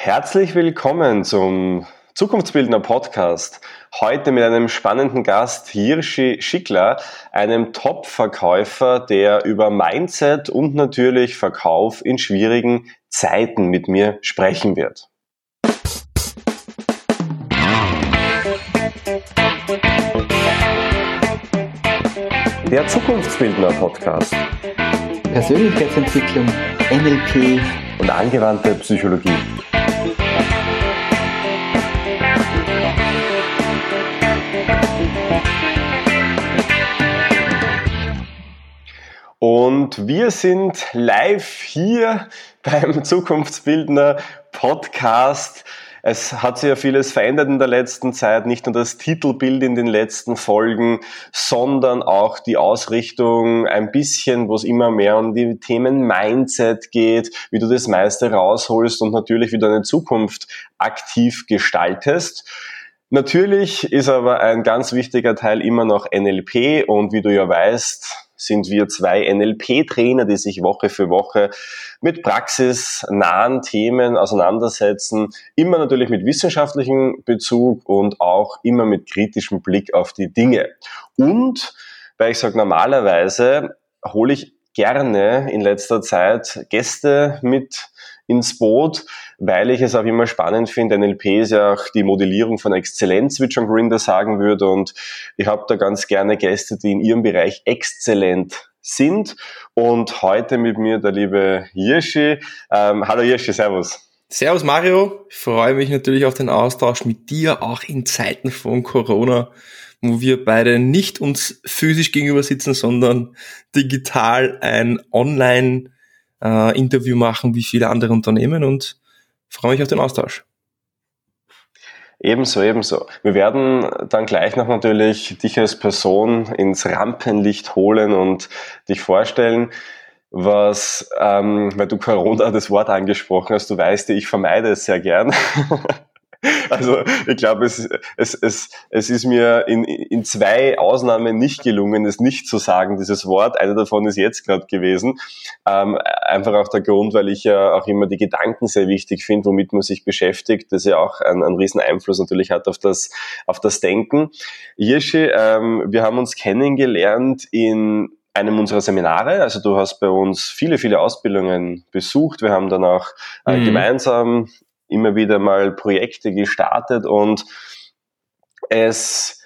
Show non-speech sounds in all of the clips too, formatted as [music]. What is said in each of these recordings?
Herzlich willkommen zum Zukunftsbildner Podcast. Heute mit einem spannenden Gast, Hirschi Schickler, einem Top-Verkäufer, der über Mindset und natürlich Verkauf in schwierigen Zeiten mit mir sprechen wird. Der Zukunftsbildner Podcast. Persönlichkeitsentwicklung, NLP und angewandte Psychologie. Und wir sind live hier [laughs] beim Zukunftsbildner Podcast. Es hat sich ja vieles verändert in der letzten Zeit, nicht nur das Titelbild in den letzten Folgen, sondern auch die Ausrichtung ein bisschen, wo es immer mehr um die Themen Mindset geht, wie du das meiste rausholst und natürlich wie du deine Zukunft aktiv gestaltest. Natürlich ist aber ein ganz wichtiger Teil immer noch NLP und wie du ja weißt, sind wir zwei NLP-Trainer, die sich Woche für Woche mit praxisnahen Themen auseinandersetzen, immer natürlich mit wissenschaftlichem Bezug und auch immer mit kritischem Blick auf die Dinge. Und, weil ich sage, normalerweise hole ich gerne in letzter Zeit Gäste mit ins Boot, weil ich es auch immer spannend finde. NLP ist ja auch die Modellierung von Exzellenz, wie John Grinder sagen würde. Und ich habe da ganz gerne Gäste, die in ihrem Bereich exzellent sind. Und heute mit mir der liebe Hirschi. Ähm, hallo Hirschi, servus. Servus Mario, ich freue mich natürlich auf den Austausch mit dir, auch in Zeiten von Corona, wo wir beide nicht uns physisch gegenüber sitzen, sondern digital ein Online- äh, Interview machen wie viele andere Unternehmen und freue mich auf den Austausch. Ebenso, ebenso. Wir werden dann gleich noch natürlich dich als Person ins Rampenlicht holen und dich vorstellen, was, ähm, weil du Corona das Wort angesprochen hast, du weißt, ich vermeide es sehr gern. [laughs] Also ich glaube, es, es, es, es ist mir in, in zwei Ausnahmen nicht gelungen, es nicht zu sagen, dieses Wort. Eine davon ist jetzt gerade gewesen. Ähm, einfach auch der Grund, weil ich ja auch immer die Gedanken sehr wichtig finde, womit man sich beschäftigt, das ja auch einen, einen riesen Einfluss natürlich hat auf das, auf das Denken. Hirschi, ähm, wir haben uns kennengelernt in einem unserer Seminare. Also du hast bei uns viele, viele Ausbildungen besucht. Wir haben dann auch äh, mhm. gemeinsam immer wieder mal Projekte gestartet und es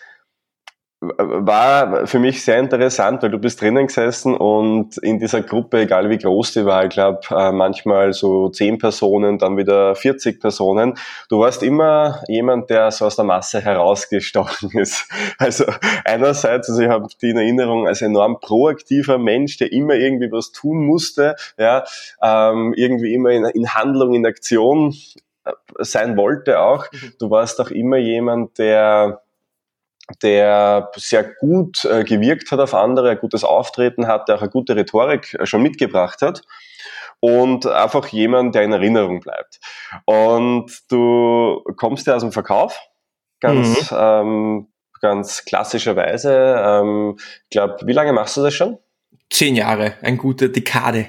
war für mich sehr interessant, weil du bist drinnen gesessen und in dieser Gruppe, egal wie groß die war, ich glaube äh, manchmal so zehn Personen, dann wieder 40 Personen, du warst immer jemand, der so aus der Masse herausgestochen [laughs] ist. Also einerseits, also ich habe die in Erinnerung als enorm proaktiver Mensch, der immer irgendwie was tun musste, ja, ähm, irgendwie immer in, in Handlung, in Aktion sein wollte auch. Mhm. Du warst auch immer jemand, der der sehr gut äh, gewirkt hat auf andere, ein gutes Auftreten hat, der auch eine gute Rhetorik äh, schon mitgebracht hat und einfach jemand, der in Erinnerung bleibt. Und du kommst ja aus dem Verkauf, ganz, mhm. ähm, ganz klassischerweise. Ähm, ich glaube, wie lange machst du das schon? Zehn Jahre, eine gute Dekade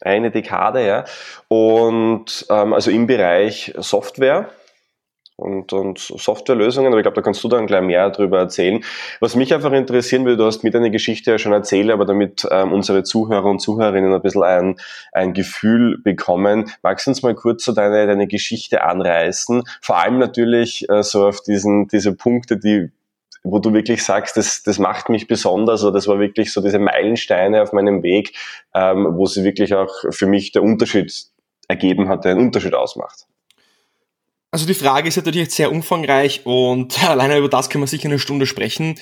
eine Dekade, ja. Und ähm, also im Bereich Software und, und Softwarelösungen, aber ich glaube, da kannst du dann gleich mehr darüber erzählen. Was mich einfach interessieren würde, du hast mir deine Geschichte ja schon erzählt, aber damit ähm, unsere Zuhörer und Zuhörerinnen ein bisschen ein, ein Gefühl bekommen, magst du uns mal kurz so deine, deine Geschichte anreißen? Vor allem natürlich äh, so auf diesen, diese Punkte, die wo du wirklich sagst, das, das macht mich besonders oder das war wirklich so diese Meilensteine auf meinem Weg, ähm, wo sie wirklich auch für mich der Unterschied ergeben hat, der einen Unterschied ausmacht? Also die Frage ist natürlich jetzt sehr umfangreich und [laughs] alleine über das können wir sicher eine Stunde sprechen.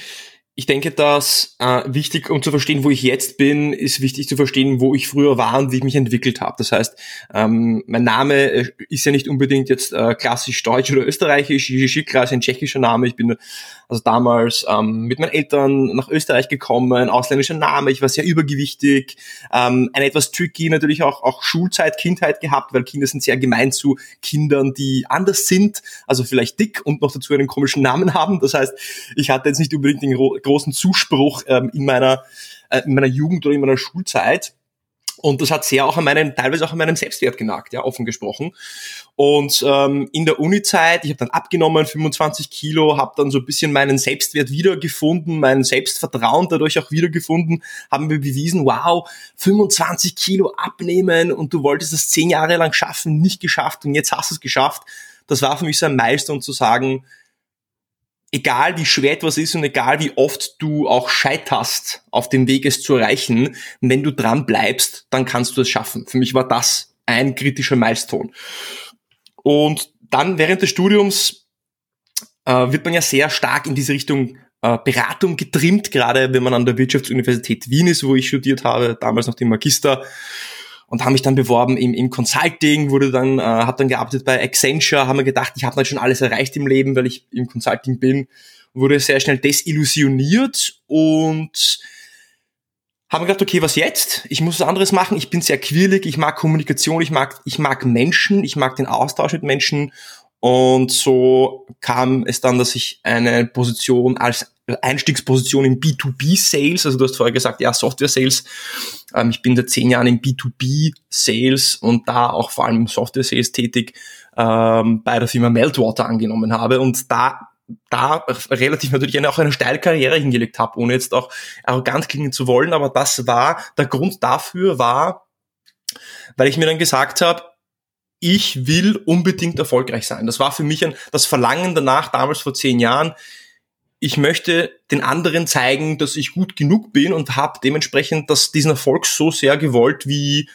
Ich denke, dass äh, wichtig, um zu verstehen, wo ich jetzt bin, ist wichtig zu verstehen, wo ich früher war und wie ich mich entwickelt habe. Das heißt, ähm, mein Name äh, ist ja nicht unbedingt jetzt äh, klassisch deutsch oder österreichisch. Jižikra ist ein tschechischer Name. Ich bin also damals ähm, mit meinen Eltern nach Österreich gekommen, ausländischer Name. Ich war sehr übergewichtig, ähm, eine etwas tricky natürlich auch auch Schulzeit, Kindheit gehabt, weil Kinder sind sehr gemein zu Kindern, die anders sind, also vielleicht dick und noch dazu einen komischen Namen haben. Das heißt, ich hatte jetzt nicht unbedingt den großen Zuspruch ähm, in meiner äh, in meiner Jugend oder in meiner Schulzeit. Und das hat sehr auch an meinem, teilweise auch an meinem Selbstwert genagt, ja, offen gesprochen. Und ähm, in der Uni-Zeit, ich habe dann abgenommen, 25 Kilo, habe dann so ein bisschen meinen Selbstwert wiedergefunden, mein Selbstvertrauen dadurch auch wiedergefunden, haben wir bewiesen, wow, 25 Kilo abnehmen und du wolltest das zehn Jahre lang schaffen, nicht geschafft und jetzt hast du es geschafft. Das war für mich so ein Milestone zu sagen, egal wie schwer etwas ist und egal wie oft du auch scheiterst auf dem Weg, es zu erreichen, wenn du dran bleibst, dann kannst du es schaffen. Für mich war das ein kritischer Milestone. Und dann während des Studiums äh, wird man ja sehr stark in diese Richtung äh, Beratung getrimmt, gerade wenn man an der Wirtschaftsuniversität Wien ist, wo ich studiert habe, damals noch den Magister und habe mich dann beworben im, im Consulting, wurde dann, äh, habe dann gearbeitet bei Accenture, haben mir gedacht, ich habe dann schon alles erreicht im Leben, weil ich im Consulting bin, wurde sehr schnell desillusioniert und habe mir gedacht, okay, was jetzt? Ich muss was anderes machen. Ich bin sehr quirlig, ich mag Kommunikation, ich mag, ich mag Menschen, ich mag den Austausch mit Menschen. Und so kam es dann, dass ich eine Position als Einstiegsposition im B2B-Sales, also du hast vorher gesagt, ja, Software-Sales. Ähm, ich bin seit zehn Jahren im B2B-Sales und da auch vor allem im Software-Sales tätig ähm, bei der Firma Meltwater angenommen habe und da da relativ natürlich eine, auch eine steile Karriere hingelegt habe, ohne jetzt auch arrogant klingen zu wollen, aber das war, der Grund dafür war, weil ich mir dann gesagt habe, ich will unbedingt erfolgreich sein. Das war für mich ein, das Verlangen danach, damals vor zehn Jahren, ich möchte den anderen zeigen, dass ich gut genug bin und habe dementsprechend das, diesen Erfolg so sehr gewollt, wie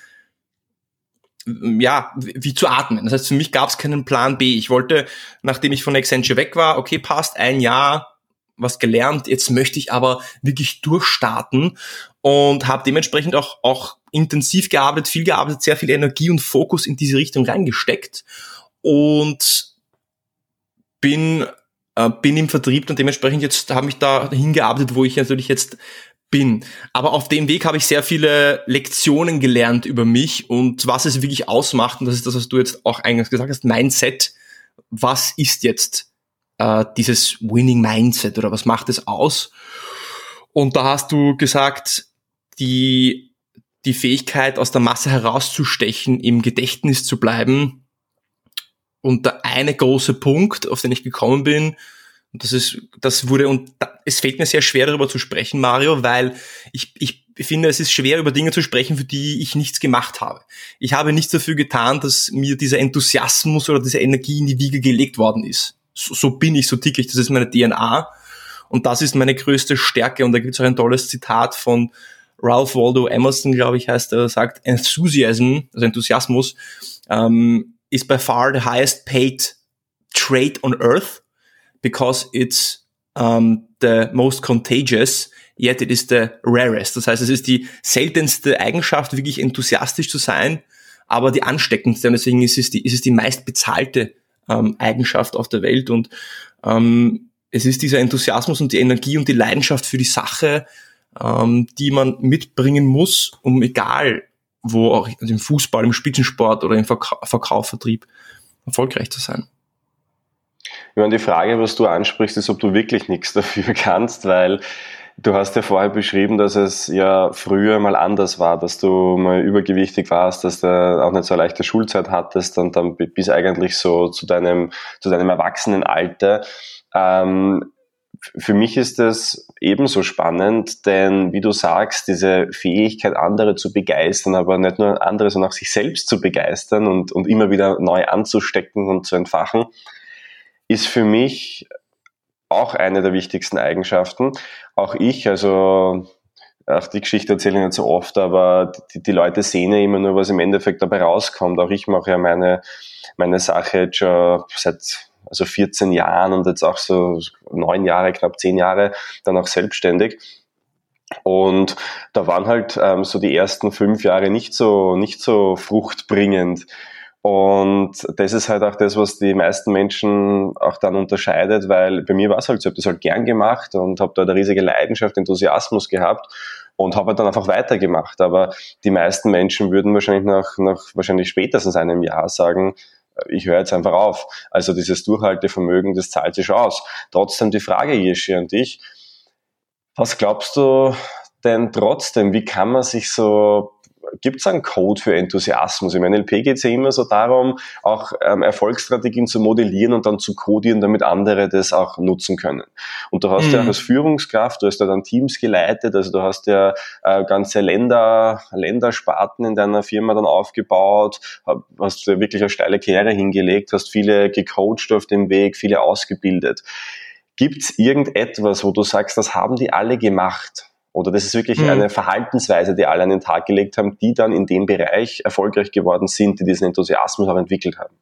ja, wie zu atmen. Das heißt, für mich gab es keinen Plan B. Ich wollte, nachdem ich von Accenture weg war, okay, passt, ein Jahr was gelernt, jetzt möchte ich aber wirklich durchstarten und habe dementsprechend auch, auch intensiv gearbeitet, viel gearbeitet, sehr viel Energie und Fokus in diese Richtung reingesteckt und bin äh, bin im Vertrieb und dementsprechend jetzt habe ich da hingearbeitet, wo ich natürlich jetzt bin. Aber auf dem Weg habe ich sehr viele Lektionen gelernt über mich und was es wirklich ausmacht. Und das ist das, was du jetzt auch eingangs gesagt hast, Mindset. Was ist jetzt äh, dieses Winning Mindset oder was macht es aus? Und da hast du gesagt, die, die Fähigkeit, aus der Masse herauszustechen, im Gedächtnis zu bleiben. Und der eine große Punkt, auf den ich gekommen bin, und das ist, das wurde, und da, es fällt mir sehr schwer darüber zu sprechen, Mario, weil ich, ich finde, es ist schwer, über Dinge zu sprechen, für die ich nichts gemacht habe. Ich habe nichts dafür getan, dass mir dieser Enthusiasmus oder diese Energie in die Wiege gelegt worden ist. So, so bin ich, so ticke ich, das ist meine DNA. Und das ist meine größte Stärke. Und da gibt es auch ein tolles Zitat von Ralph Waldo Emerson, glaube ich, heißt er, sagt, Enthusiasm, also Enthusiasmus, ähm, is by far the highest paid trade on earth because it's um, the most contagious, yet it is the rarest. Das heißt, es ist die seltenste Eigenschaft, wirklich enthusiastisch zu sein, aber die ansteckendste. Und deswegen ist es die, ist es die meist bezahlte ähm, Eigenschaft auf der Welt. Und ähm, es ist dieser Enthusiasmus und die Energie und die Leidenschaft für die Sache, ähm, die man mitbringen muss, um egal wo auch im Fußball, im Spitzensport oder im Verkauf, Verkauf, Vertrieb erfolgreich zu sein. Ich meine, die Frage, was du ansprichst, ist, ob du wirklich nichts [laughs] dafür kannst, weil du hast ja vorher beschrieben, dass es ja früher mal anders war, dass du mal übergewichtig warst, dass du auch nicht so eine leichte Schulzeit hattest und dann bis eigentlich so zu deinem, zu deinem Erwachsenenalter. Ähm, für mich ist das ebenso spannend, denn wie du sagst, diese Fähigkeit, andere zu begeistern, aber nicht nur andere, sondern auch sich selbst zu begeistern und, und immer wieder neu anzustecken und zu entfachen, ist für mich auch eine der wichtigsten Eigenschaften. Auch ich, also auch die Geschichte erzähle ich nicht so oft, aber die, die, Leute sehen ja immer nur, was im Endeffekt dabei rauskommt. Auch ich mache ja meine, meine Sache jetzt schon seit also 14 Jahren und jetzt auch so neun Jahre, knapp zehn Jahre dann auch selbstständig. Und da waren halt ähm, so die ersten fünf Jahre nicht so, nicht so fruchtbringend. Und das ist halt auch das, was die meisten Menschen auch dann unterscheidet, weil bei mir war es halt so, ich habe das halt gern gemacht und habe da eine riesige Leidenschaft, Enthusiasmus gehabt und habe halt dann einfach weitergemacht. Aber die meisten Menschen würden wahrscheinlich nach, nach wahrscheinlich spätestens einem Jahr sagen, ich höre jetzt einfach auf. Also dieses Durchhaltevermögen, das zahlt sich aus. Trotzdem die Frage, Jeschi, an dich. Was glaubst du denn trotzdem, wie kann man sich so gibt es einen Code für Enthusiasmus? Im NLP geht es ja immer so darum, auch ähm, Erfolgsstrategien zu modellieren und dann zu codieren, damit andere das auch nutzen können. Und du hast mhm. ja auch als Führungskraft, du hast ja dann Teams geleitet, also du hast ja äh, ganze Länder, Ländersparten in deiner Firma dann aufgebaut, hast ja wirklich eine steile Karriere hingelegt, hast viele gecoacht auf dem Weg, viele ausgebildet. Gibt es irgendetwas, wo du sagst, das haben die alle gemacht? Oder das ist wirklich mhm. eine Verhaltensweise, die alle an den Tag gelegt haben, die dann in dem Bereich erfolgreich geworden sind, die diesen Enthusiasmus auch entwickelt haben.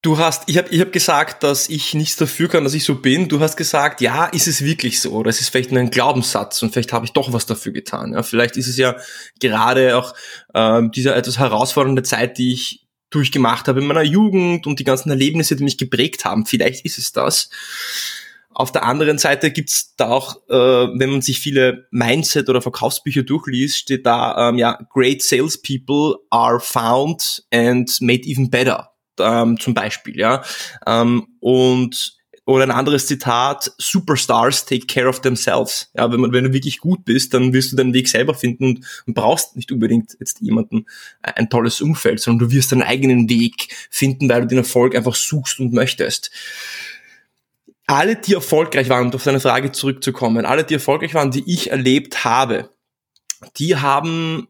Du hast, ich habe ich hab gesagt, dass ich nichts dafür kann, dass ich so bin. Du hast gesagt, ja, ist es wirklich so? Oder ist es vielleicht nur ein Glaubenssatz und vielleicht habe ich doch was dafür getan. Ja, vielleicht ist es ja gerade auch äh, diese etwas herausfordernde Zeit, die ich durchgemacht habe in meiner Jugend und die ganzen Erlebnisse, die mich geprägt haben. Vielleicht ist es das. Auf der anderen Seite gibt's da auch, äh, wenn man sich viele Mindset- oder Verkaufsbücher durchliest, steht da, ähm, ja, great salespeople are found and made even better, ähm, zum Beispiel, ja. Ähm, und oder ein anderes Zitat, Superstars take care of themselves. Ja, wenn, man, wenn du wirklich gut bist, dann wirst du deinen Weg selber finden und, und brauchst nicht unbedingt jetzt jemanden äh, ein tolles Umfeld, sondern du wirst deinen eigenen Weg finden, weil du den Erfolg einfach suchst und möchtest alle, die erfolgreich waren, um auf deine Frage zurückzukommen, alle, die erfolgreich waren, die ich erlebt habe, die haben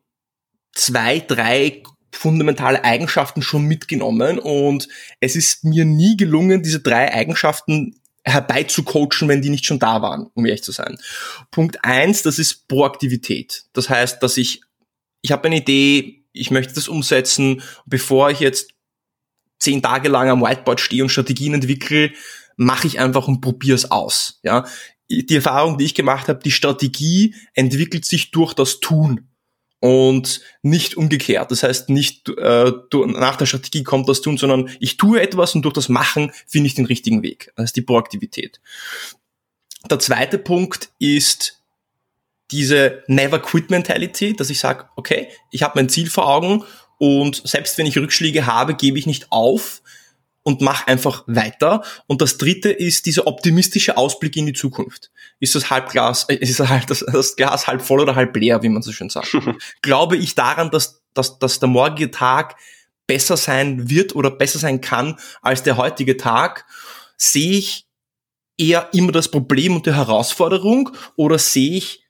zwei, drei fundamentale Eigenschaften schon mitgenommen und es ist mir nie gelungen, diese drei Eigenschaften herbeizucoachen, wenn die nicht schon da waren, um ehrlich zu sein. Punkt eins, das ist Proaktivität. Das heißt, dass ich, ich habe eine Idee, ich möchte das umsetzen, bevor ich jetzt zehn Tage lang am Whiteboard stehe und Strategien entwickle, mache ich einfach und probiere es aus. Ja, die Erfahrung, die ich gemacht habe, die Strategie entwickelt sich durch das Tun und nicht umgekehrt. Das heißt, nicht äh, nach der Strategie kommt das Tun, sondern ich tue etwas und durch das Machen finde ich den richtigen Weg. Das ist die Proaktivität. Der zweite Punkt ist diese Never Quit Mentality, dass ich sage, okay, ich habe mein Ziel vor Augen und selbst wenn ich Rückschläge habe, gebe ich nicht auf, und mach einfach weiter. Und das dritte ist dieser optimistische Ausblick in die Zukunft. Ist das Halbglas, äh, ist das, halt das, das Glas halb voll oder halb leer, wie man so schön sagt? [laughs] Glaube ich daran, dass, dass, dass der morgige Tag besser sein wird oder besser sein kann als der heutige Tag? Sehe ich eher immer das Problem und die Herausforderung oder sehe ich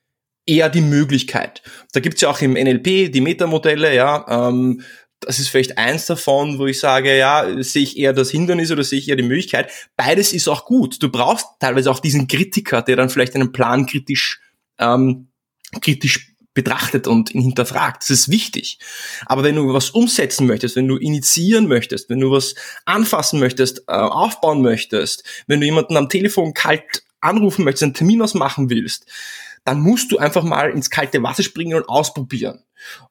eher die Möglichkeit. Da gibt's ja auch im NLP die Metamodelle, ja, ähm, das ist vielleicht eins davon, wo ich sage, ja, sehe ich eher das Hindernis oder sehe ich eher die Möglichkeit. Beides ist auch gut. Du brauchst teilweise auch diesen Kritiker, der dann vielleicht einen Plan kritisch, ähm, kritisch betrachtet und ihn hinterfragt. Das ist wichtig. Aber wenn du was umsetzen möchtest, wenn du initiieren möchtest, wenn du was anfassen möchtest, äh, aufbauen möchtest, wenn du jemanden am Telefon kalt anrufen möchtest, einen Termin ausmachen willst, dann musst du einfach mal ins kalte Wasser springen und ausprobieren.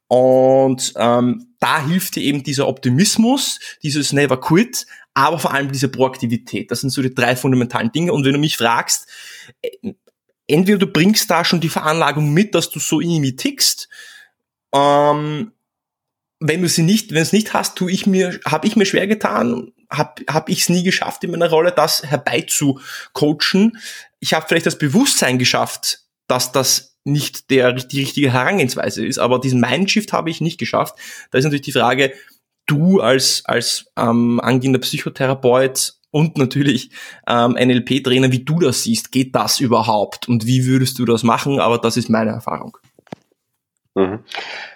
Und ähm, da hilft dir eben dieser Optimismus, dieses Never Quit, aber vor allem diese Proaktivität. Das sind so die drei fundamentalen Dinge. Und wenn du mich fragst, äh, entweder du bringst da schon die Veranlagung mit, dass du so irgendwie tickst, ähm, wenn du sie nicht, wenn es nicht hast, tu ich mir, habe ich mir schwer getan, habe hab ich es nie geschafft in meiner Rolle, das herbeizucoachen. Ich habe vielleicht das Bewusstsein geschafft, dass das nicht der, die richtige Herangehensweise ist. Aber diesen Mindshift habe ich nicht geschafft. Da ist natürlich die Frage, du als, als ähm, angehender Psychotherapeut und natürlich ähm, NLP-Trainer, wie du das siehst, geht das überhaupt und wie würdest du das machen? Aber das ist meine Erfahrung. Mhm.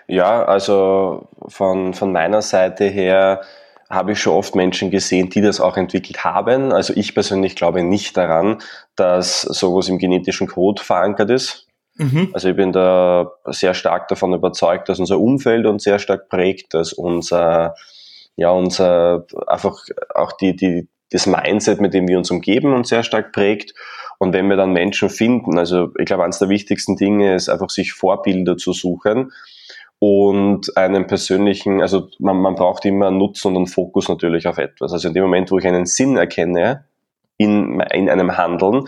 Ja, also von, von meiner Seite her habe ich schon oft Menschen gesehen, die das auch entwickelt haben. Also ich persönlich glaube nicht daran, dass sowas im genetischen Code verankert ist. Mhm. Also ich bin da sehr stark davon überzeugt, dass unser Umfeld uns sehr stark prägt, dass unser, ja, unser, einfach auch die, die, das Mindset, mit dem wir uns umgeben, uns sehr stark prägt. Und wenn wir dann Menschen finden, also ich glaube, eines der wichtigsten Dinge ist einfach, sich Vorbilder zu suchen und einen persönlichen, also man, man braucht immer einen Nutzen und einen Fokus natürlich auf etwas. Also in dem Moment, wo ich einen Sinn erkenne in, in einem Handeln,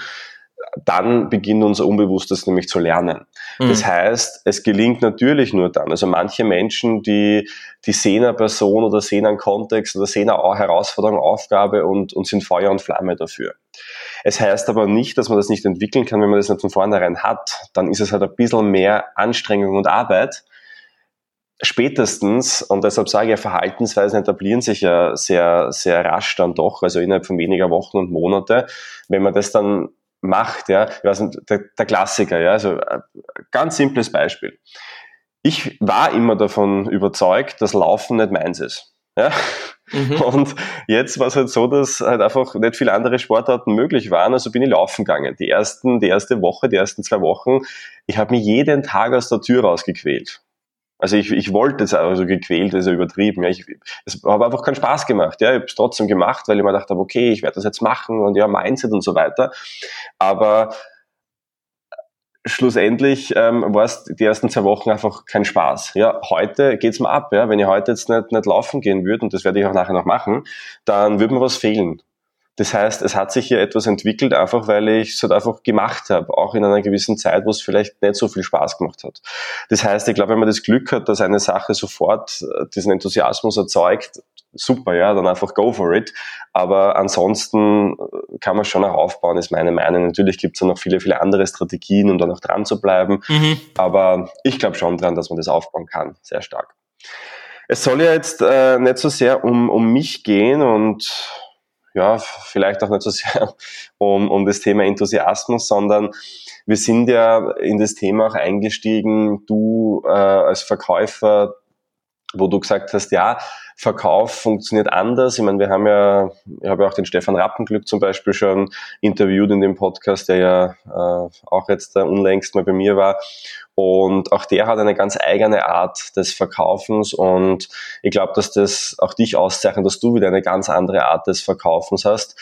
dann beginnt unser Unbewusstes nämlich zu lernen. Mhm. Das heißt, es gelingt natürlich nur dann. Also manche Menschen, die, die sehen eine Person oder sehen einen Kontext oder sehen eine Herausforderung, Aufgabe und, und sind Feuer und Flamme dafür. Es heißt aber nicht, dass man das nicht entwickeln kann, wenn man das nicht von vornherein hat. Dann ist es halt ein bisschen mehr Anstrengung und Arbeit, spätestens, und deshalb sage ich, Verhaltensweisen etablieren sich ja sehr, sehr rasch dann doch, also innerhalb von weniger Wochen und Monate. Wenn man das dann macht, ja, ich weiß nicht, der, der Klassiker, ja, also äh, ganz simples Beispiel. Ich war immer davon überzeugt, dass Laufen nicht meins ist. Ja? Mhm. [laughs] Und jetzt war es halt so, dass halt einfach nicht viele andere Sportarten möglich waren, also bin ich laufen gegangen. Die ersten, die erste Woche, die ersten zwei Wochen, ich habe mich jeden Tag aus der Tür rausgequält. Also ich, ich wollte es also gequält, also übertrieben. Ja. Ich, es hat einfach keinen Spaß gemacht. Ja. Ich habe es trotzdem gemacht, weil ich mir gedacht habe, okay, ich werde das jetzt machen und ja, Mindset und so weiter. Aber schlussendlich ähm, war es die ersten zwei Wochen einfach kein Spaß. Ja, heute geht's mir ab. Ja. Wenn ich heute jetzt nicht, nicht laufen gehen würde, und das werde ich auch nachher noch machen, dann würde mir was fehlen. Das heißt, es hat sich hier etwas entwickelt, einfach weil ich es halt einfach gemacht habe, auch in einer gewissen Zeit, wo es vielleicht nicht so viel Spaß gemacht hat. Das heißt, ich glaube, wenn man das Glück hat, dass eine Sache sofort äh, diesen Enthusiasmus erzeugt, super, ja, dann einfach go for it. Aber ansonsten äh, kann man schon auch aufbauen, ist meine Meinung. Natürlich gibt es noch viele, viele andere Strategien, um da noch dran zu bleiben. Mhm. Aber ich glaube schon dran, dass man das aufbauen kann, sehr stark. Es soll ja jetzt äh, nicht so sehr um, um mich gehen und ja, vielleicht auch nicht so sehr [laughs] um, um das Thema Enthusiasmus, sondern wir sind ja in das Thema auch eingestiegen, du äh, als Verkäufer, wo du gesagt hast, ja, Verkauf funktioniert anders. Ich meine, wir haben ja, ich habe ja auch den Stefan Rappenglück zum Beispiel schon interviewt in dem Podcast, der ja äh, auch jetzt unlängst mal bei mir war. Und auch der hat eine ganz eigene Art des Verkaufens und ich glaube, dass das auch dich auszeichnet, dass du wieder eine ganz andere Art des Verkaufens hast.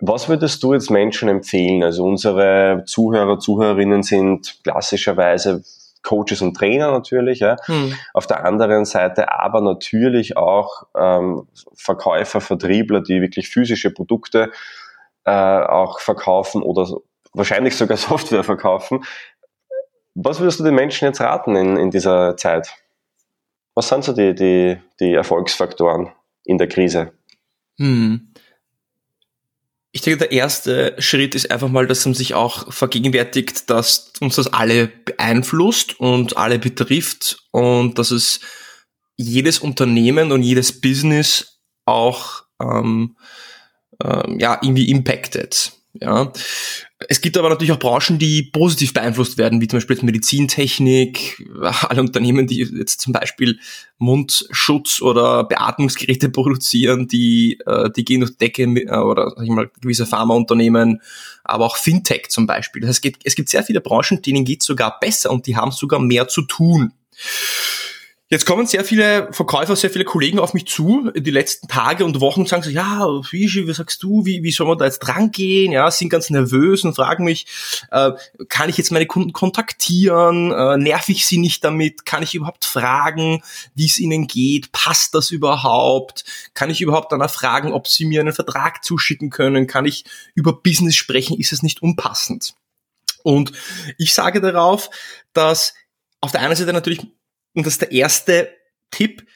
Was würdest du jetzt Menschen empfehlen? Also unsere Zuhörer, Zuhörerinnen sind klassischerweise Coaches und Trainer natürlich. Ja. Hm. Auf der anderen Seite aber natürlich auch ähm, Verkäufer, Vertriebler, die wirklich physische Produkte äh, auch verkaufen oder wahrscheinlich sogar [laughs] Software verkaufen. Was würdest du den Menschen jetzt raten in, in dieser Zeit? Was sind so die, die, die Erfolgsfaktoren in der Krise? Hm. Ich denke, der erste Schritt ist einfach mal, dass man sich auch vergegenwärtigt, dass uns das alle beeinflusst und alle betrifft und dass es jedes Unternehmen und jedes Business auch ähm, ähm, ja irgendwie impactet. Ja, es gibt aber natürlich auch Branchen, die positiv beeinflusst werden, wie zum Beispiel jetzt Medizintechnik, alle Unternehmen, die jetzt zum Beispiel Mundschutz oder Beatmungsgeräte [laughs] produzieren, die, äh, die gehen durch die Decke äh, oder sag ich mal, gewisse Pharmaunternehmen, aber auch Fintech zum Beispiel. Das heißt, es gibt, es gibt sehr viele Branchen, denen geht es sogar besser und die haben sogar mehr zu tun. Jetzt kommen sehr viele Verkäufer, sehr viele Kollegen auf mich zu, die letzten Tage und Wochen sagen so, ja, wie, wie sagst du, wie, wie soll man da jetzt drangehen? Ja, sind ganz nervös und fragen mich, äh, kann ich jetzt meine Kunden kontaktieren? Äh, nerv ich sie nicht damit? Kann ich überhaupt fragen, wie es ihnen geht? Passt das überhaupt? Kann ich überhaupt danach fragen, ob sie mir einen Vertrag zuschicken können? Kann ich über Business sprechen? Ist es nicht unpassend? Und ich sage darauf, dass auf der einen Seite natürlich und das ist der erste Tipp.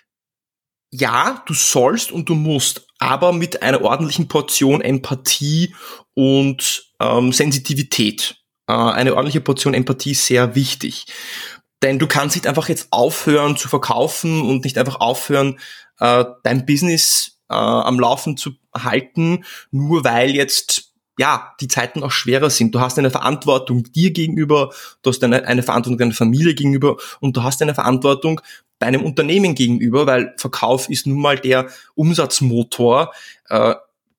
Ja, du sollst und du musst, aber mit einer ordentlichen Portion Empathie und ähm, Sensitivität. Äh, eine ordentliche Portion Empathie ist sehr wichtig. Denn du kannst nicht einfach jetzt aufhören zu verkaufen und nicht einfach aufhören, äh, dein Business äh, am Laufen zu halten, nur weil jetzt ja, die Zeiten auch schwerer sind. Du hast eine Verantwortung dir gegenüber, du hast eine, eine Verantwortung deiner Familie gegenüber und du hast eine Verantwortung deinem Unternehmen gegenüber, weil Verkauf ist nun mal der Umsatzmotor, äh,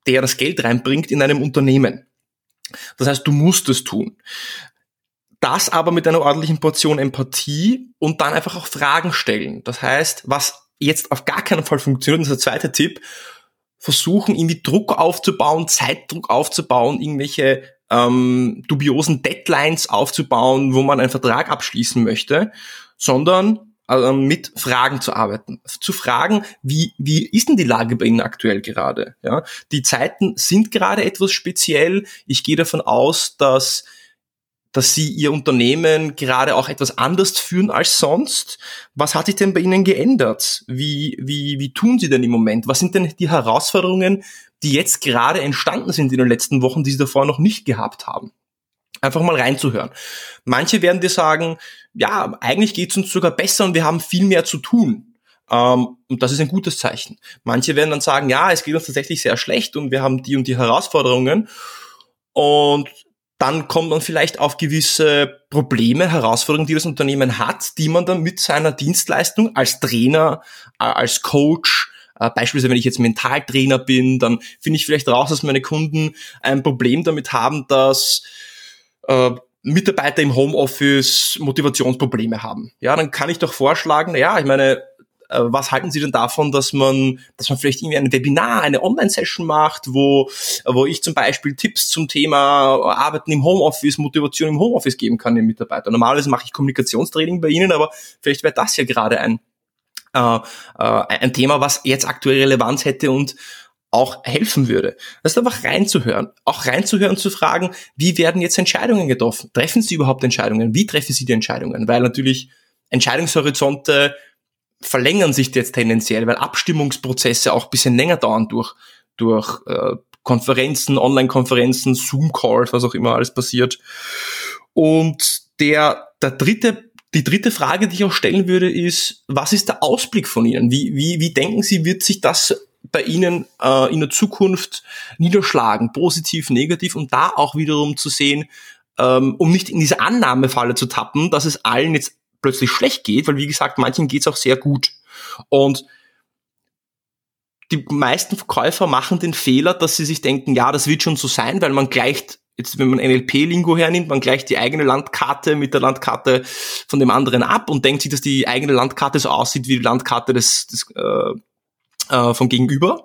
der das Geld reinbringt in einem Unternehmen. Das heißt, du musst es tun. Das aber mit einer ordentlichen Portion Empathie und dann einfach auch Fragen stellen. Das heißt, was jetzt auf gar keinen Fall funktioniert, das ist der zweite Tipp, versuchen, irgendwie Druck aufzubauen, Zeitdruck aufzubauen, irgendwelche ähm, dubiosen Deadlines aufzubauen, wo man einen Vertrag abschließen möchte, sondern äh, mit Fragen zu arbeiten. Zu fragen, wie, wie ist denn die Lage bei Ihnen aktuell gerade? Ja? Die Zeiten sind gerade etwas speziell. Ich gehe davon aus, dass dass Sie Ihr Unternehmen gerade auch etwas anders führen als sonst. Was hat sich denn bei Ihnen geändert? Wie, wie, wie tun Sie denn im Moment? Was sind denn die Herausforderungen, die jetzt gerade entstanden sind in den letzten Wochen, die Sie davor noch nicht gehabt haben? Einfach mal reinzuhören. Manche werden dir sagen, ja, eigentlich geht's uns sogar besser und wir haben viel mehr zu tun. Ähm, und das ist ein gutes Zeichen. Manche werden dann sagen, ja, es geht uns tatsächlich sehr schlecht und wir haben die und die Herausforderungen. Und dann kommt man vielleicht auf gewisse Probleme, Herausforderungen, die das Unternehmen hat, die man dann mit seiner Dienstleistung als Trainer, äh, als Coach, äh, beispielsweise wenn ich jetzt Mentaltrainer bin, dann finde ich vielleicht raus, dass meine Kunden ein Problem damit haben, dass äh, Mitarbeiter im Homeoffice Motivationsprobleme haben. Ja, dann kann ich doch vorschlagen, ja, ich meine, was halten Sie denn davon, dass man, dass man vielleicht irgendwie ein Webinar, eine Online-Session macht, wo, wo ich zum Beispiel Tipps zum Thema Arbeiten im Homeoffice, Motivation im Homeoffice geben kann den Mitarbeitern. Normalerweise mache ich Kommunikationstraining bei Ihnen, aber vielleicht wäre das ja gerade ein, äh, äh, ein Thema, was jetzt aktuell Relevanz hätte und auch helfen würde. Das ist einfach reinzuhören. Auch reinzuhören zu fragen, wie werden jetzt Entscheidungen getroffen? Treffen Sie überhaupt Entscheidungen? Wie treffen Sie die Entscheidungen? Weil natürlich Entscheidungshorizonte verlängern sich jetzt tendenziell, weil Abstimmungsprozesse auch bisschen länger dauern durch, durch äh, Konferenzen, Online-Konferenzen, Zoom-Calls, was auch immer alles passiert. Und der, der dritte, die dritte Frage, die ich auch stellen würde, ist, was ist der Ausblick von Ihnen? Wie, wie, wie denken Sie, wird sich das bei Ihnen äh, in der Zukunft niederschlagen, positiv, negativ, und da auch wiederum zu sehen, ähm, um nicht in diese Annahmefalle zu tappen, dass es allen jetzt plötzlich schlecht geht, weil wie gesagt, manchen geht's auch sehr gut. Und die meisten Verkäufer machen den Fehler, dass sie sich denken, ja, das wird schon so sein, weil man gleicht, jetzt wenn man NLP-Lingo hernimmt, man gleicht die eigene Landkarte mit der Landkarte von dem anderen ab und denkt sich, dass die eigene Landkarte so aussieht wie die Landkarte des, des äh, äh, vom Gegenüber.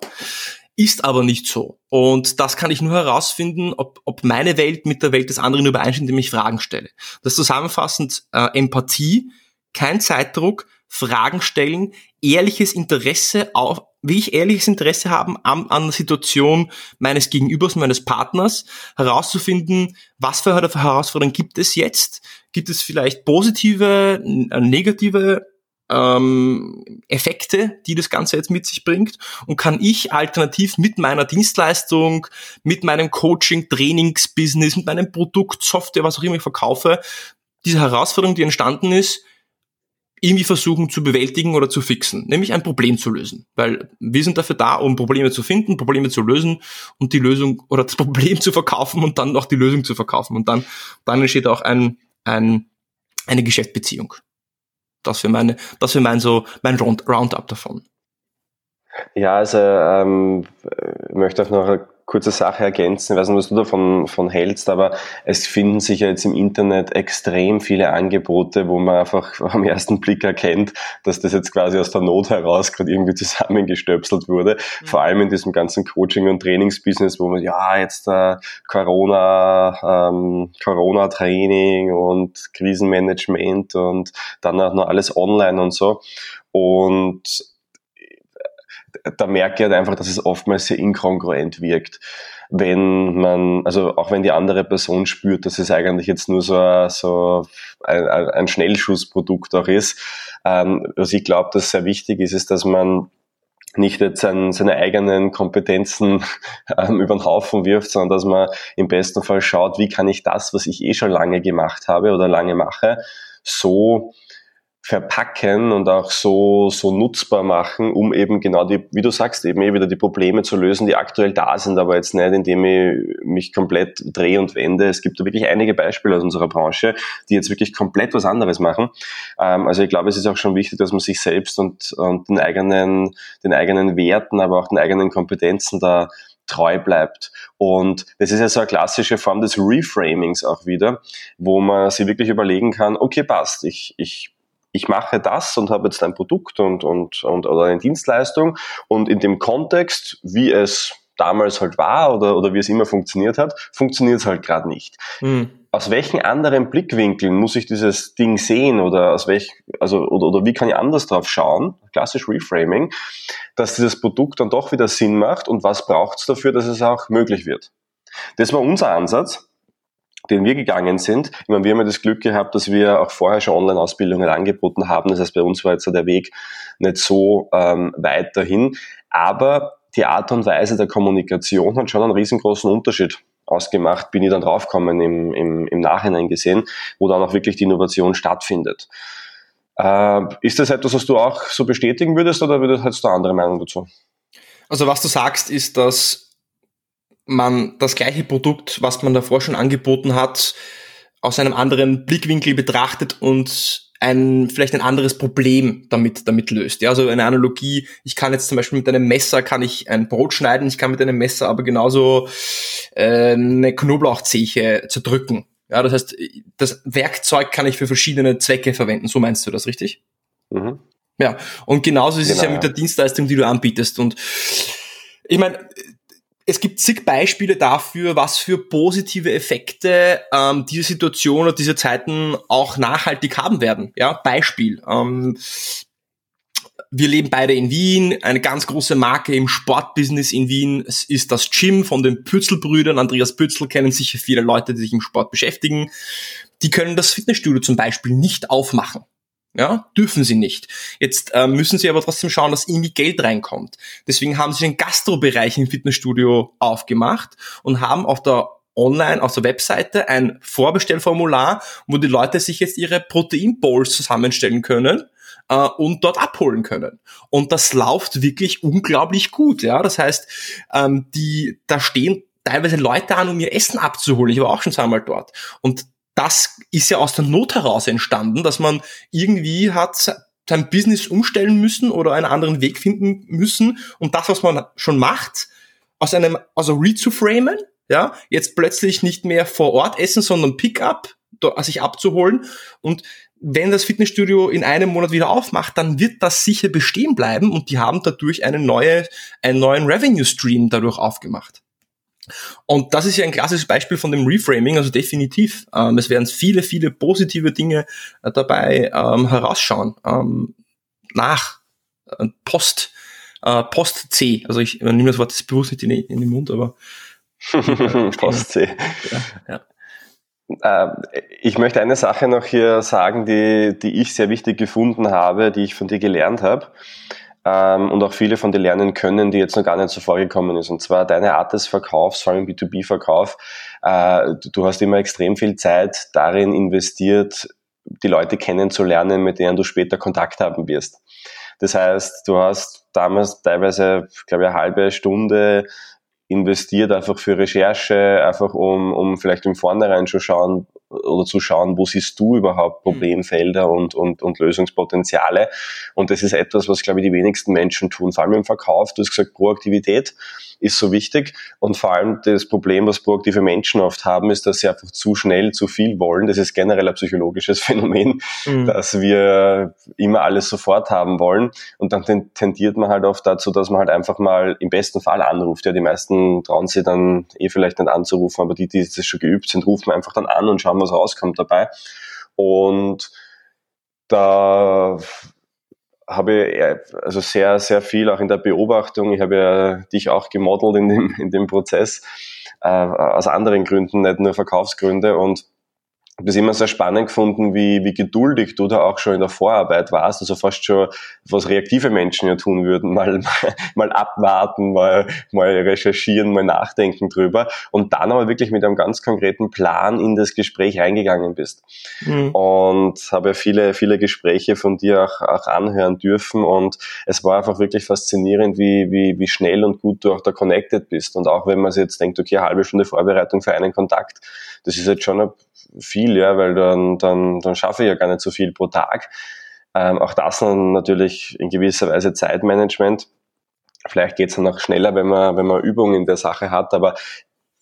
Ist aber nicht so. Und das kann ich nur herausfinden, ob, ob meine Welt mit der Welt des anderen übereinstimmt, indem ich Fragen stelle. Das zusammenfassend äh, Empathie, kein Zeitdruck, Fragen stellen, ehrliches Interesse auf, wie ich ehrliches Interesse haben an, an der Situation meines Gegenübers, meines Partners, herauszufinden, was für Herausforderungen gibt es jetzt? Gibt es vielleicht positive, negative ähm, Effekte, die das Ganze jetzt mit sich bringt und kann ich alternativ mit meiner Dienstleistung, mit meinem Coaching, Trainingsbusiness, mit meinem Produkt, Software, was auch immer ich verkaufe, diese Herausforderung, die entstanden ist, irgendwie versuchen zu bewältigen oder zu fixen, nämlich ein Problem zu lösen. Weil wir sind dafür da, um Probleme zu finden, Probleme zu lösen und die Lösung oder das [laughs] Problem zu verkaufen und dann auch die Lösung zu verkaufen. Und dann, dann entsteht auch ein, ein, eine Geschäftsbeziehung. Das wäre meine, das wäre mein so mein Roundup davon. Ja, also ähm, ich möchte auch noch kurze Sache ergänzen. Ich weiß nicht, was du davon von hältst, aber es finden sich ja jetzt im Internet extrem viele Angebote, wo man einfach [laughs] am ersten Blick erkennt, dass das jetzt quasi aus der Not heraus gerade irgendwie zusammengestöpselt wurde. Mhm. Vor allem in diesem ganzen Coaching- und Trainingsbusiness, wo man, ja, jetzt äh, Corona, ähm, Corona-Training und Krisenmanagement und dann auch noch alles online und so. Und da merke ich halt einfach, dass es oftmals sehr inkongruent wirkt. Wenn man, also auch wenn die andere Person spürt, dass es eigentlich jetzt nur so, so ein, ein Schnellschussprodukt auch ist. Ähm, was ich glaube, dass sehr wichtig ist, ist, dass man nicht jetzt seine, seine eigenen Kompetenzen [laughs] ähm, über den Haufen wirft, sondern dass man im besten Fall schaut, wie kann ich das, was ich eh schon lange gemacht habe oder lange mache, so verpacken und auch so, so nutzbar machen, um eben genau die, wie du sagst, eben eh wieder die Probleme zu lösen, die aktuell da sind, aber jetzt nicht, indem ich mich komplett drehe und wende. Es gibt da wirklich einige Beispiele aus unserer Branche, die jetzt wirklich komplett was anderes machen. Ähm, also ich glaube, es ist auch schon wichtig, dass man sich selbst und, und den eigenen, den eigenen Werten, aber auch den eigenen Kompetenzen da treu bleibt. Und das ist ja so eine klassische Form des Reframings auch wieder, wo man sich wirklich überlegen kann, okay, passt, ich, ich ich mache das und habe jetzt ein Produkt und, und, und oder eine Dienstleistung und in dem Kontext, wie es damals halt war oder, oder wie es immer funktioniert hat, funktioniert es halt gerade nicht. Mhm. Aus welchen anderen Blickwinkeln muss ich dieses Ding sehen oder aus welch, also, oder, oder wie kann ich anders drauf schauen, klassisch Reframing, dass dieses Produkt dann doch wieder Sinn macht und was braucht es dafür, dass es auch möglich wird. Das war unser Ansatz den wir gegangen sind. Ich meine, wir haben ja das Glück gehabt, dass wir auch vorher schon Online-Ausbildungen angeboten haben. Das heißt, bei uns war jetzt der Weg nicht so ähm, weit dahin. Aber die Art und Weise der Kommunikation hat schon einen riesengroßen Unterschied ausgemacht, bin ich dann draufgekommen im, im, im Nachhinein gesehen, wo dann auch wirklich die Innovation stattfindet. Äh, ist das etwas, was du auch so bestätigen würdest oder hättest du eine andere Meinung dazu? Also was du sagst, ist, dass man das gleiche Produkt, was man davor schon angeboten hat, aus einem anderen Blickwinkel betrachtet und ein, vielleicht ein anderes Problem damit, damit löst. Ja, also eine Analogie, ich kann jetzt zum Beispiel mit einem Messer kann ich ein Brot schneiden, ich kann mit einem Messer aber genauso äh, eine Knoblauchzeche zerdrücken. Ja, das heißt, das Werkzeug kann ich für verschiedene Zwecke verwenden. So meinst du das, richtig? Mhm. Ja, und genauso ist genau, es ja mit der Dienstleistung, die du anbietest. Und ich meine, es gibt zig Beispiele dafür, was für positive Effekte ähm, diese Situation oder diese Zeiten auch nachhaltig haben werden. Ja, Beispiel. Ähm, wir leben beide in Wien. Eine ganz große Marke im Sportbusiness in Wien ist das Gym von den Pützelbrüdern. Andreas Pützel kennen sicher viele Leute, die sich im Sport beschäftigen. Die können das Fitnessstudio zum Beispiel nicht aufmachen. Ja, dürfen sie nicht. Jetzt äh, müssen sie aber trotzdem schauen, dass irgendwie Geld reinkommt. Deswegen haben sie den Gastrobereich im Fitnessstudio aufgemacht und haben auf der online auf der Webseite ein Vorbestellformular, wo die Leute sich jetzt ihre Proteinbowls zusammenstellen können äh, und dort abholen können. Und das läuft wirklich unglaublich gut. Ja, das heißt, ähm, die da stehen teilweise Leute an, um ihr Essen abzuholen. Ich war auch schon zweimal dort. Und das ist ja aus der Not heraus entstanden, dass man irgendwie hat sein Business umstellen müssen oder einen anderen Weg finden müssen, um das, was man schon macht, aus einem, also reframen, ja, jetzt plötzlich nicht mehr vor Ort essen, sondern Pickup, sich abzuholen. Und wenn das Fitnessstudio in einem Monat wieder aufmacht, dann wird das sicher bestehen bleiben und die haben dadurch eine neue, einen neuen Revenue Stream dadurch aufgemacht. Und das ist ja ein klassisches Beispiel von dem Reframing, also definitiv. Ähm, es werden viele, viele positive Dinge äh, dabei ähm, herausschauen. Ähm, nach äh, Post, äh, Post-C. Also ich nehme das Wort bewusst nicht in, in, den Mund, aber [laughs] Post-C. Ja, ja. Äh, ich möchte eine Sache noch hier sagen, die, die ich sehr wichtig gefunden habe, die ich von dir gelernt habe ähm, und auch viele von dir lernen können, die jetzt noch gar nicht so vorgekommen ist. Und zwar deine Art des Verkaufs, vor allem B2B-Verkauf. Äh, du hast immer extrem viel Zeit darin investiert, die Leute kennenzulernen, mit denen du später Kontakt haben wirst. Das heißt, du hast damals teilweise, glaube ich, eine halbe Stunde investiert einfach für Recherche, einfach um, um vielleicht im Vornherein schon schauen, oder zu schauen, wo siehst du überhaupt mhm. Problemfelder und, und, und Lösungspotenziale. Und das ist etwas, was, glaube ich, die wenigsten Menschen tun, vor allem im Verkauf. Du hast gesagt, Proaktivität ist so wichtig. Und vor allem das Problem, was proaktive Menschen oft haben, ist, dass sie einfach zu schnell zu viel wollen. Das ist generell ein psychologisches [laughs] Phänomen, mhm. dass wir immer alles sofort haben wollen. Und dann tendiert man halt oft dazu, dass man halt einfach mal im besten Fall anruft. Ja, die meisten trauen sich dann eh vielleicht nicht anzurufen, aber die, die das schon geübt sind, rufen einfach dann an und schauen, was rauskommt dabei. Und da habe ich also sehr, sehr viel auch in der Beobachtung. Ich habe ja dich auch gemodelt in dem, in dem Prozess, äh, aus anderen Gründen, nicht nur Verkaufsgründe. Und habe das immer sehr spannend gefunden, wie, wie geduldig du da auch schon in der Vorarbeit warst, also fast schon, was reaktive Menschen ja tun würden, mal, [laughs] mal abwarten, mal, mal recherchieren, mal nachdenken drüber und dann aber wirklich mit einem ganz konkreten Plan in das Gespräch reingegangen bist. Mhm. Und habe ja viele, viele Gespräche von dir auch, auch anhören dürfen und es war einfach wirklich faszinierend, wie, wie, wie schnell und gut du auch da connected bist und auch wenn man sich jetzt denkt, okay, eine halbe Stunde Vorbereitung für einen Kontakt, das ist jetzt schon viel, ja, weil dann, dann, dann schaffe ich ja gar nicht so viel pro Tag. Ähm, auch das natürlich in gewisser Weise Zeitmanagement. Vielleicht geht es dann auch schneller, wenn man, wenn man Übung in der Sache hat, aber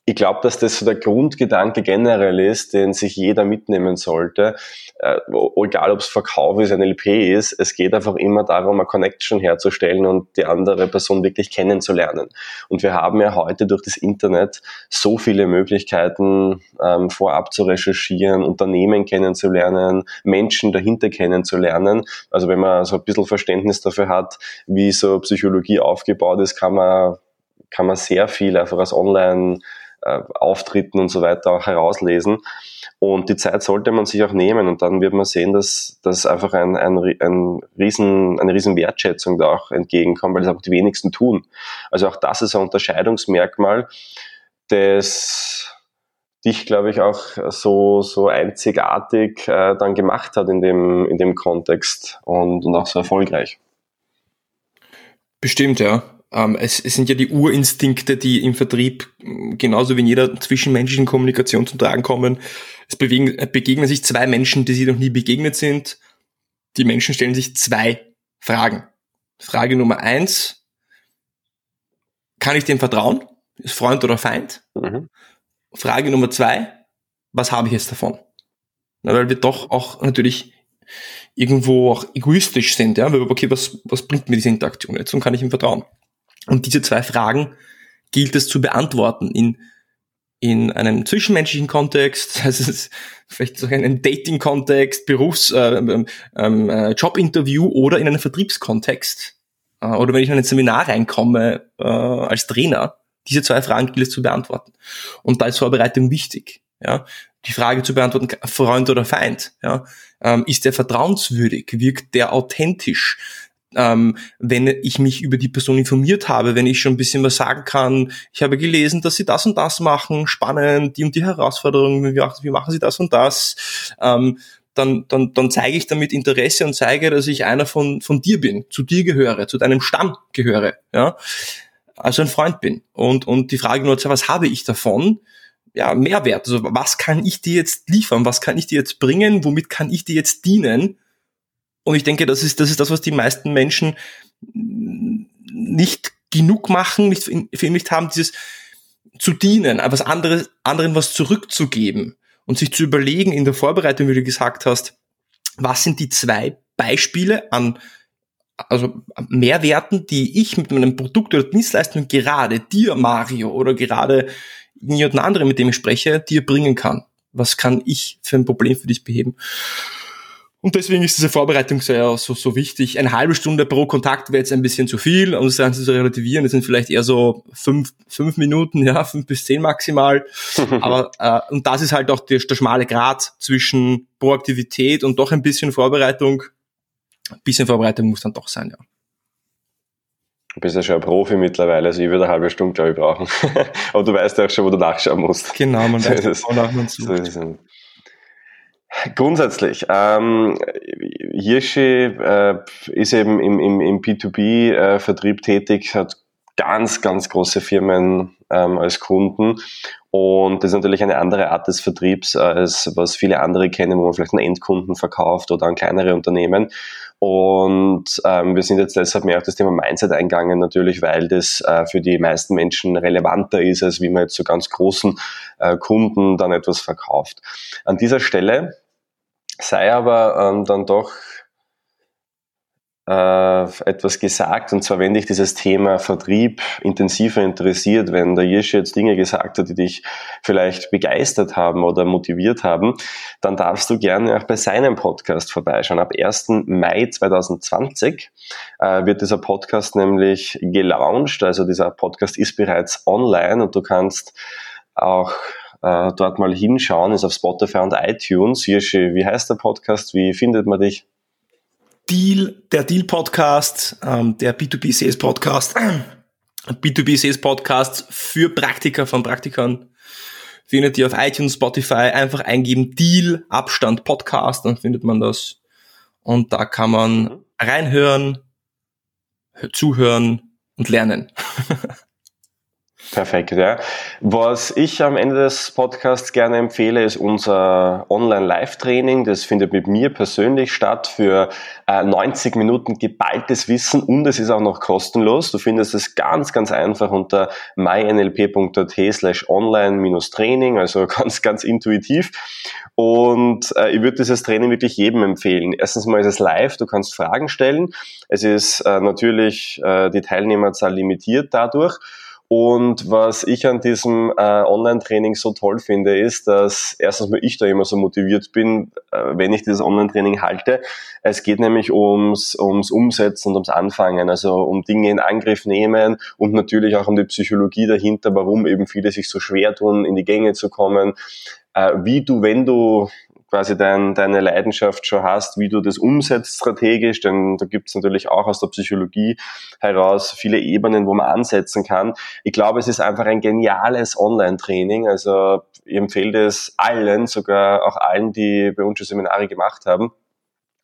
ich glaube, dass das so der Grundgedanke generell ist, den sich jeder mitnehmen sollte. Äh, egal, ob es Verkauf ist, ein LP ist, es geht einfach immer darum, eine Connection herzustellen und die andere Person wirklich kennenzulernen. Und wir haben ja heute durch das Internet so viele Möglichkeiten, ähm, vorab zu recherchieren, Unternehmen kennenzulernen, Menschen dahinter kennenzulernen. Also wenn man so ein bisschen Verständnis dafür hat, wie so Psychologie aufgebaut ist, kann man kann man sehr viel einfach als Online äh, Auftritten und so weiter auch herauslesen. Und die Zeit sollte man sich auch nehmen und dann wird man sehen, dass, dass einfach ein, ein, ein riesen, eine riesen Wertschätzung da auch entgegenkommt, weil es einfach die wenigsten tun. Also auch das ist ein Unterscheidungsmerkmal, das dich, glaube ich, auch so, so einzigartig äh, dann gemacht hat in dem, in dem Kontext und, und auch so erfolgreich. Bestimmt, ja. Ähm, es, es sind ja die Urinstinkte, die im Vertrieb genauso wie in jeder zwischenmenschlichen Kommunikation zum Tragen kommen. Es bewegen, begegnen sich zwei Menschen, die sich noch nie begegnet sind. Die Menschen stellen sich zwei Fragen. Frage Nummer eins, kann ich dem vertrauen? Ist Freund oder Feind? Mhm. Frage Nummer zwei, was habe ich jetzt davon? Na, weil wir doch auch natürlich irgendwo auch egoistisch sind, ja, weil, okay, was, was bringt mir diese Interaktion jetzt und kann ich ihm vertrauen? Und diese zwei Fragen gilt es zu beantworten in, in einem zwischenmenschlichen Kontext, [laughs] also vielleicht so einen Dating-Kontext, Berufs-, äh, ähm, ähm, äh, Jobinterview oder in einem Vertriebskontext. Äh, oder wenn ich in ein Seminar reinkomme äh, als Trainer, diese zwei Fragen gilt es zu beantworten. Und da ist Vorbereitung wichtig. Ja? Die Frage zu beantworten, Freund oder Feind. Ja? Ähm, ist der vertrauenswürdig? Wirkt der authentisch? Ähm, wenn ich mich über die Person informiert habe, wenn ich schon ein bisschen was sagen kann, ich habe gelesen, dass sie das und das machen, spannend, die und die Herausforderungen, wie, wie machen sie das und das, ähm, dann, dann, dann zeige ich damit Interesse und zeige, dass ich einer von, von dir bin, zu dir gehöre, zu deinem Stamm gehöre. Ja? also ein Freund bin. Und, und die Frage nur, was habe ich davon? Ja, Mehrwert. Also was kann ich dir jetzt liefern? Was kann ich dir jetzt bringen? Womit kann ich dir jetzt dienen? Und ich denke, das ist, das ist das, was die meisten Menschen nicht genug machen, nicht nicht haben, dieses zu dienen, etwas anderes, anderen was zurückzugeben und sich zu überlegen in der Vorbereitung, wie du gesagt hast, was sind die zwei Beispiele an also Mehrwerten, die ich mit meinem Produkt oder Dienstleistung gerade dir, Mario, oder gerade jemand anderen, mit dem ich spreche, dir bringen kann. Was kann ich für ein Problem für dich beheben? Und deswegen ist diese Vorbereitung sehr, so, so wichtig. Eine halbe Stunde pro Kontakt wäre jetzt ein bisschen zu viel, um das Ganze zu relativieren. Das sind vielleicht eher so fünf, fünf Minuten, ja, fünf bis zehn maximal. [laughs] Aber, äh, und das ist halt auch der, der schmale Grad zwischen Proaktivität und doch ein bisschen Vorbereitung ein bisschen Vorbereitung muss dann doch sein, ja. Du bist ja schon ein Profi mittlerweile, also ich würde eine halbe Stunde, glaube ich, brauchen. [laughs] Aber du weißt ja auch schon, wo du nachschauen musst. Genau, man [laughs] weiß, wonach man sucht. So Grundsätzlich, ähm, Hirschi äh, ist eben im, im, im P2B-Vertrieb äh, tätig, hat ganz, ganz große Firmen ähm, als Kunden. Und das ist natürlich eine andere Art des Vertriebs, als was viele andere kennen, wo man vielleicht einen Endkunden verkauft oder an kleinere Unternehmen. Und ähm, wir sind jetzt deshalb mehr auf das Thema Mindset eingegangen, natürlich, weil das äh, für die meisten Menschen relevanter ist, als wie man jetzt zu so ganz großen äh, Kunden dann etwas verkauft. An dieser Stelle sei aber ähm, dann doch äh, etwas gesagt, und zwar wenn dich dieses Thema Vertrieb intensiver interessiert, wenn der Jirsche jetzt Dinge gesagt hat, die dich vielleicht begeistert haben oder motiviert haben, dann darfst du gerne auch bei seinem Podcast vorbeischauen. Ab 1. Mai 2020 äh, wird dieser Podcast nämlich gelauncht, also dieser Podcast ist bereits online und du kannst auch äh, dort mal hinschauen, ist auf Spotify und iTunes. Jirsche, wie heißt der Podcast? Wie findet man dich? Deal, der Deal Podcast, ähm, der B2B Sales Podcast, [clears throat] B2B Sales Podcast für Praktiker von Praktikern. Findet ihr auf iTunes, Spotify, einfach eingeben Deal, Abstand, Podcast, dann findet man das. Und da kann man mhm. reinhören, zuhören und lernen. [laughs] Perfekt, ja. Was ich am Ende des Podcasts gerne empfehle, ist unser Online-Live-Training. Das findet mit mir persönlich statt für äh, 90 Minuten geballtes Wissen und es ist auch noch kostenlos. Du findest es ganz, ganz einfach unter mynlp.at slash online-training, also [laughs] ganz, ganz intuitiv. Und äh, ich würde dieses Training wirklich jedem empfehlen. Erstens mal ist es live, du kannst Fragen stellen. Es ist äh, natürlich äh, die Teilnehmerzahl limitiert dadurch. Und was ich an diesem äh, Online-Training so toll finde, ist, dass erstens mal ich da immer so motiviert bin, äh, wenn ich dieses Online-Training halte. Es geht nämlich ums, ums Umsetzen und ums Anfangen, also um Dinge in Angriff nehmen und natürlich auch um die Psychologie dahinter, warum eben viele sich so schwer tun, in die Gänge zu kommen, äh, wie du, wenn du quasi dein, deine Leidenschaft schon hast, wie du das umsetzt strategisch, denn da gibt es natürlich auch aus der Psychologie heraus viele Ebenen, wo man ansetzen kann. Ich glaube, es ist einfach ein geniales Online-Training. Also ich empfehle es allen, sogar auch allen, die bei uns schon Seminare gemacht haben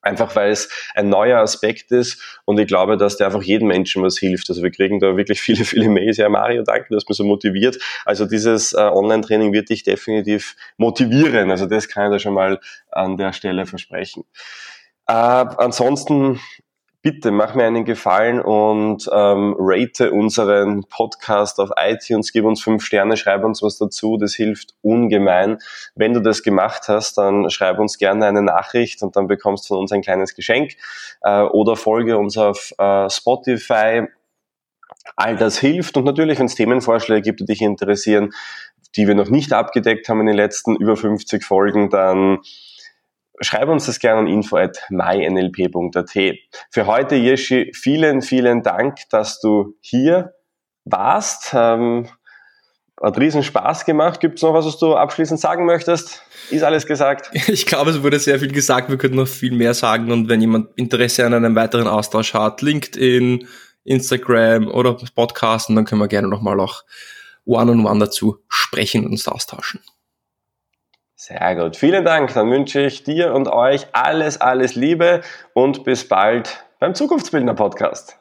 Einfach weil es ein neuer Aspekt ist und ich glaube, dass der einfach jedem Menschen was hilft. Also wir kriegen da wirklich [laughs] viele, viele Mails. Ja, Mario, danke, dass man so motiviert. Also dieses äh, Online-Training wird dich definitiv motivieren. Also das kann ich da schon mal an der Stelle versprechen. Äh, ansonsten bitte mach mir einen Gefallen und ähm, rate unseren Podcast auf iTunes, gib uns fünf Sterne, schreib uns was dazu, das hilft ungemein. Wenn du das gemacht hast, dann schreib uns gerne eine Nachricht und dann bekommst du von uns ein kleines Geschenk äh, oder folge uns auf äh, Spotify. All das hilft und natürlich, wenn es Themenvorschläge gibt, die dich interessieren, die wir noch nicht abgedeckt haben in den letzten über 50 Folgen, dann schreib uns das gerne an info.mynlp.at. Für heute, Yeshi, vielen, vielen Dank, dass du hier warst. Ähm, hat riesen Spaß gemacht. Gibt es noch was, was du abschließend sagen möchtest? Ist alles gesagt? [laughs] Ich glaube, es wurde sehr viel gesagt. Wir könnten noch viel mehr sagen. Und wenn jemand Interesse an einem weiteren Austausch hat, LinkedIn, Instagram oder Podcasten, dann können wir gerne nochmal auch one-on-one -on -one dazu sprechen und uns austauschen. Sehr gut. Vielen Dank. Dann wünsche ich dir und euch alles, alles Liebe und bis bald beim Zukunftsbildner Podcast.